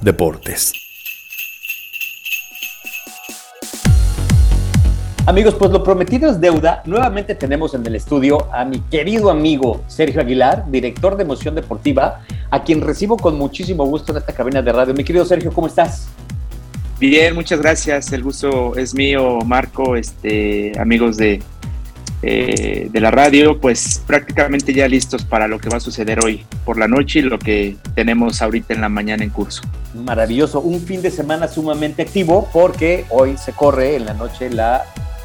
Deportes. Amigos, pues lo prometido es deuda. Nuevamente tenemos en el estudio a mi querido amigo Sergio Aguilar, director de Emoción Deportiva, a quien recibo con muchísimo gusto en esta cabina de radio. Mi querido Sergio, ¿cómo estás? Bien, muchas gracias. El gusto es mío, Marco, este, amigos de, eh, de la radio, pues prácticamente ya listos para lo que va a suceder hoy por la noche y lo que tenemos ahorita en la mañana en curso. Maravilloso, un fin de semana sumamente activo porque hoy se corre en la noche la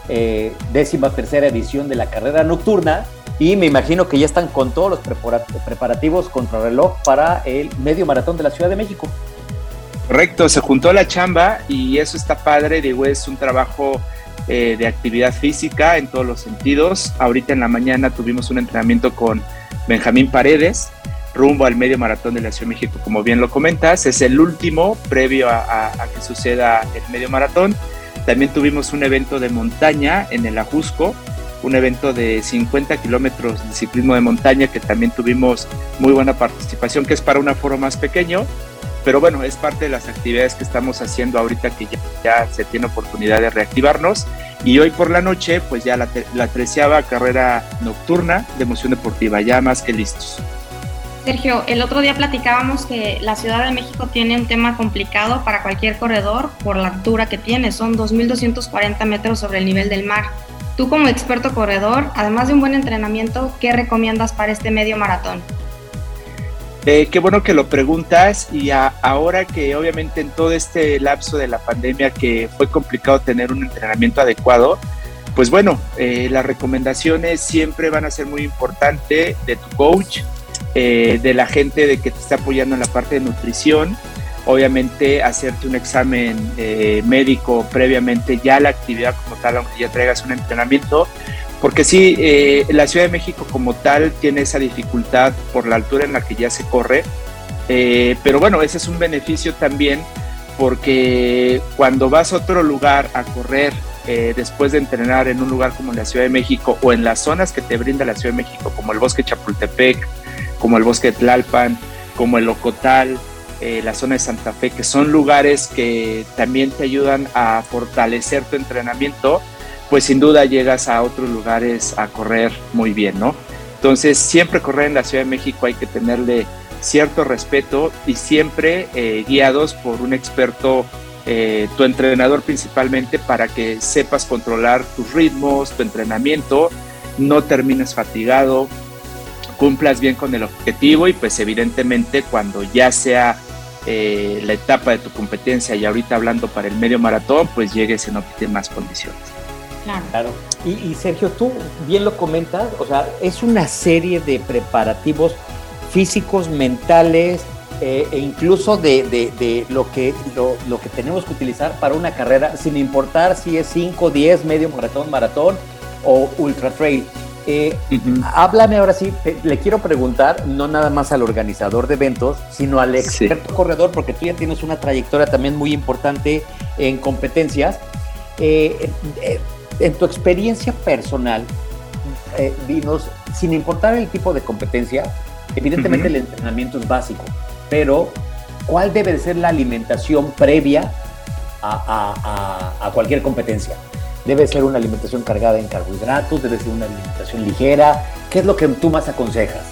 eh, décima tercera edición de la carrera nocturna y me imagino que ya están con todos los preparativos contra reloj para el medio maratón de la Ciudad de México. Correcto, se juntó la chamba y eso está padre, digo, es un trabajo eh, de actividad física en todos los sentidos. Ahorita en la mañana tuvimos un entrenamiento con Benjamín Paredes, rumbo al medio maratón de la Ciudad de México, como bien lo comentas. Es el último previo a, que suceda el medio maratón. También tuvimos un evento de montaña en el Ajusco, un evento de 50 kilómetros de ciclismo de montaña que también tuvimos muy buena participación, que es para un aforo más pequeño pero bueno, es parte de las actividades que estamos haciendo ahorita que ya, se tiene oportunidad de reactivarnos. Y hoy por la noche, pues ya la, la treceava carrera nocturna de emoción deportiva, ya más que listos. Sergio, el otro día platicábamos que la Ciudad de México tiene un tema complicado para cualquier corredor por la altura que tiene, son 2.240 metros sobre el nivel del mar. Tú como experto corredor, además de un buen entrenamiento, ¿qué recomiendas para este medio maratón? Eh, qué bueno que lo preguntas y ahora que obviamente en todo este lapso de la pandemia que fue complicado tener un entrenamiento adecuado, pues bueno, eh, las recomendaciones siempre van a ser muy importantes de tu coach, eh, de la gente de que te está apoyando en la parte de nutrición, obviamente hacerte un examen médico previamente ya la actividad como tal, aunque ya traigas un entrenamiento, porque sí, eh, la Ciudad de México como tal tiene esa dificultad por la altura en la que ya se corre, eh, pero bueno, ese es un beneficio también porque cuando vas a otro lugar a correr eh, después de entrenar en un lugar como la Ciudad de México o en las zonas que te brinda la Ciudad de México, como el bosque Chapultepec, como el bosque de Tlalpan, como el Ocotal, la zona de Santa Fe, que son lugares que también te ayudan a fortalecer tu entrenamiento, pues sin duda llegas a otros lugares a correr muy bien, ¿no? Entonces, siempre correr en la Ciudad de México hay que tenerle cierto respeto y siempre eh, guiados por un experto, eh, tu entrenador principalmente, para que sepas controlar tus ritmos, tu entrenamiento, no termines fatigado, cumplas bien con el objetivo y pues evidentemente cuando ya sea eh, la etapa de tu competencia y ahorita hablando para el medio maratón, pues llegues en óptimas condiciones. Claro. Y, Sergio, tú bien lo comentas, o sea, es una serie de preparativos físicos, mentales, eh, e incluso de, lo, que, lo, que tenemos que utilizar para una carrera, sin importar si es 5, 10, medio maratón, maratón o ultra trail. Eh, háblame ahora sí, le quiero preguntar, no nada más al organizador de eventos, sino al experto corredor, porque tú ya tienes una trayectoria también muy importante en competencias. Eh, en tu experiencia personal, eh, dinos, sin importar el tipo de competencia, evidentemente el entrenamiento es básico, pero ¿cuál debe de ser la alimentación previa a, cualquier competencia? ¿Debe ser una alimentación cargada en carbohidratos? ¿Debe ser una alimentación ligera? ¿Qué es lo que tú más aconsejas?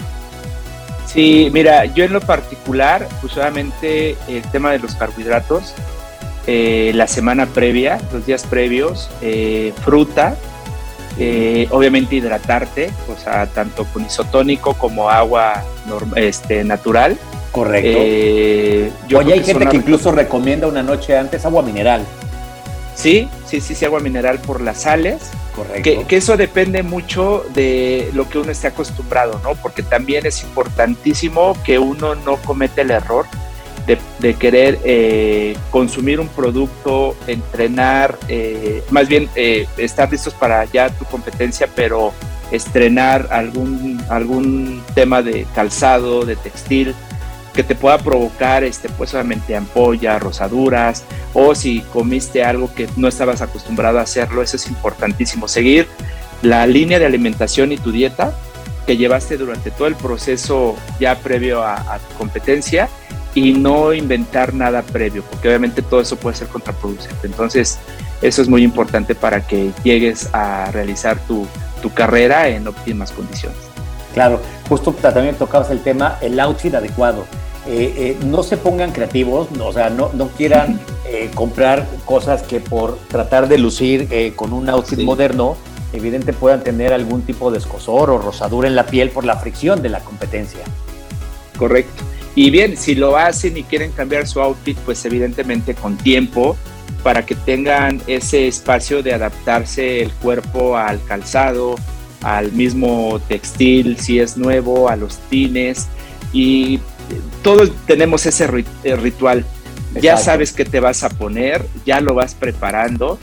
Sí, mira, yo en lo particular, pues solamente el tema de los carbohidratos, eh, la semana previa, los días previos, eh, fruta, eh, obviamente hidratarte, o sea, tanto con isotónico como agua este, natural. Correcto. Oye, hay gente que incluso recomienda una noche antes agua mineral. Sí, sí, sí, sí, agua mineral por las sales. Correcto. Que, eso depende mucho de lo que uno esté acostumbrado, ¿no? Porque también es importantísimo que uno no cometa el error de, querer eh, consumir un producto, entrenar, eh, más bien eh, estar listos para ya tu competencia, pero estrenar algún, algún tema de calzado, de textil, que te pueda provocar este, pues solamente ampollas, rosaduras, o si comiste algo que no estabas acostumbrado a hacerlo, eso es importantísimo. Seguir la línea de alimentación y tu dieta que llevaste durante todo el proceso ya previo a tu competencia y no inventar nada previo, porque obviamente todo eso puede ser contraproducente. Entonces, eso es muy importante para que llegues a realizar tu, tu carrera en óptimas condiciones. Claro, justo también tocabas el tema, el outfit adecuado. Eh, eh, no se pongan creativos, o sea, no, no quieran eh, comprar cosas que por tratar de lucir con un outfit moderno, evidente puedan tener algún tipo de escosor o rosadura en la piel por la fricción de la competencia. Correcto. Y bien, si lo hacen y quieren cambiar su outfit, pues evidentemente con tiempo, para que tengan ese espacio de adaptarse el cuerpo al calzado, al mismo textil, si es nuevo, a los tines. Y todos tenemos ese eh, ritual. Ya sabes qué te vas a poner, ya lo vas preparando.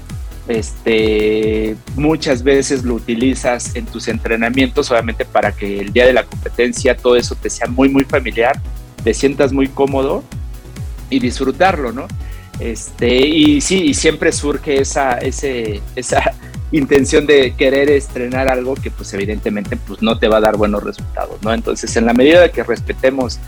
Este, muchas veces lo utilizas en tus entrenamientos, obviamente para que el día de la competencia todo eso te sea muy, muy familiar, te sientas muy cómodo y disfrutarlo, ¿no? Este, y sí, y siempre surge esa, ese, esa intención de querer estrenar algo que pues evidentemente pues no te va a dar buenos resultados, ¿no? Entonces, en la medida de que respetemos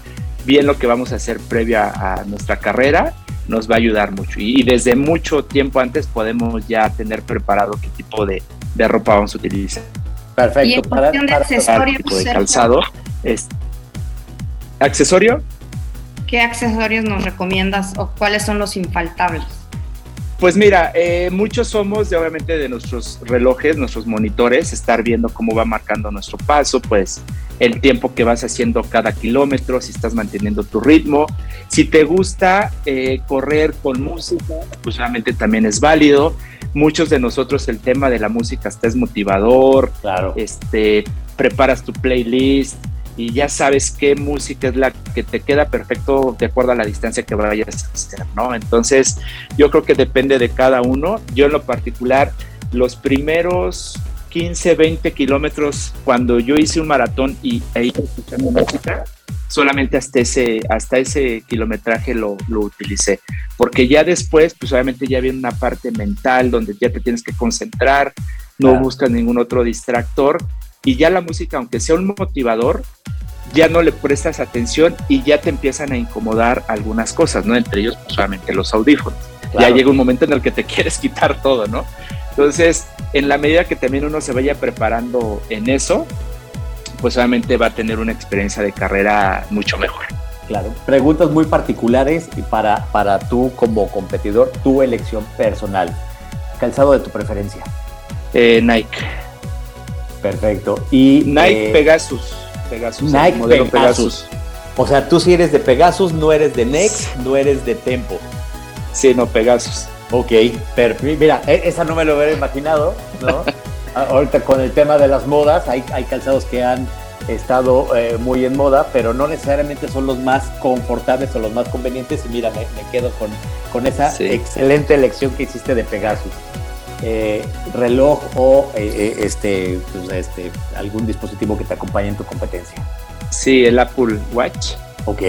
bien lo que vamos a hacer previa a nuestra carrera, nos va a ayudar mucho. Y, desde mucho tiempo antes podemos ya tener preparado qué tipo de, ropa vamos a utilizar. Perfecto. Y en cuestión de accesorios, de calzado, es, ¿accesorio? ¿Qué accesorios nos recomiendas o cuáles son los infaltables? Pues mira, eh, muchos somos de obviamente de nuestros relojes, nuestros monitores, estar viendo cómo va marcando nuestro paso, pues el tiempo que vas haciendo cada kilómetro, si estás manteniendo tu ritmo. Si te gusta eh, correr con música, pues obviamente también es válido. Muchos de nosotros el tema de la música hasta es motivador. Claro. Este, preparas tu playlist, y ya sabes qué música es la que te queda perfecto de acuerdo a la distancia que vayas a hacer, ¿no? Entonces, yo creo que depende de cada uno. Yo en lo particular, los primeros 15, 20 kilómetros, cuando yo hice un maratón y e iba escuchando música, solamente hasta ese, hasta ese kilometraje lo, lo, utilicé. Porque ya después, pues obviamente ya viene una parte mental donde ya te tienes que concentrar, no buscas ningún otro distractor y ya la música, aunque sea un motivador, ya no le prestas atención y ya te empiezan a incomodar algunas cosas, ¿no? Entre ellos, pues, solamente los audífonos. Ya llega un momento en el que te quieres quitar todo, ¿no? Entonces, en la medida que también uno se vaya preparando en eso, pues obviamente va a tener una experiencia de carrera mucho mejor. Claro, preguntas muy particulares y para, para tú como competidor, tu elección personal. Calzado de tu preferencia. Eh, Nike. Perfecto. Y Nike eh, Pegasus. Pegasus. Nike modelo Pegasus. O sea, tú si eres de Pegasus, no eres de Next, no eres de Tempo. Sí, no, Pegasus. Ok, perfecto. Mira, e, esa no me lo hubiera imaginado, ¿no? Ahorita con el tema de las modas, hay, hay calzados que han estado eh, muy en moda, pero no necesariamente son los más confortables o los más convenientes. Y mira, me, quedo con, con esa excelente elección que hiciste de Pegasus. Eh, reloj o eh, eh, este, pues, este, algún dispositivo que te acompañe en tu competencia. Sí, el Apple Watch. Ok.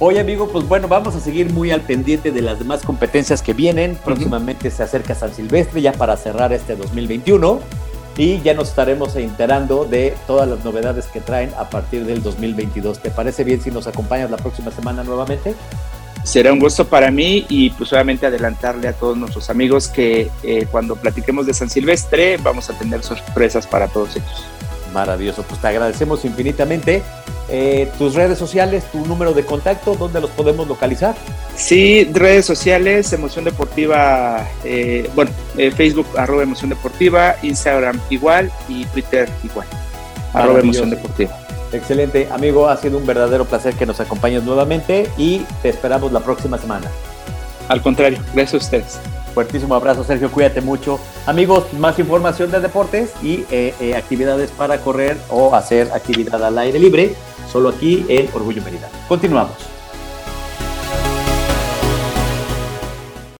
Oye, amigo, pues bueno, vamos a seguir muy al pendiente de las demás competencias que vienen. Próximamente se acerca San Silvestre ya para cerrar este 2021 y ya nos estaremos enterando de todas las novedades que traen a partir del 2022. ¿Te parece bien si nos acompañas la próxima semana nuevamente? Será un gusto para mí y pues obviamente adelantarle a todos nuestros amigos que eh, cuando platiquemos de San Silvestre vamos a tener sorpresas para todos ellos. Maravilloso, pues te agradecemos infinitamente. Eh, tus redes sociales, tu número de contacto, ¿dónde los podemos localizar? Sí, redes sociales, Emoción Deportiva, eh, bueno, Facebook arroba Emoción Deportiva, Instagram igual y Twitter igual, arroba Emoción Deportiva. Excelente, amigo, ha sido un verdadero placer que nos acompañes nuevamente y te esperamos la próxima semana. Al contrario, gracias a ustedes. Fuertísimo abrazo, Sergio, cuídate mucho. Amigos, más información de deportes y eh, eh, actividades para correr o hacer actividad al aire libre, solo aquí en Orgullo Mérida. Continuamos.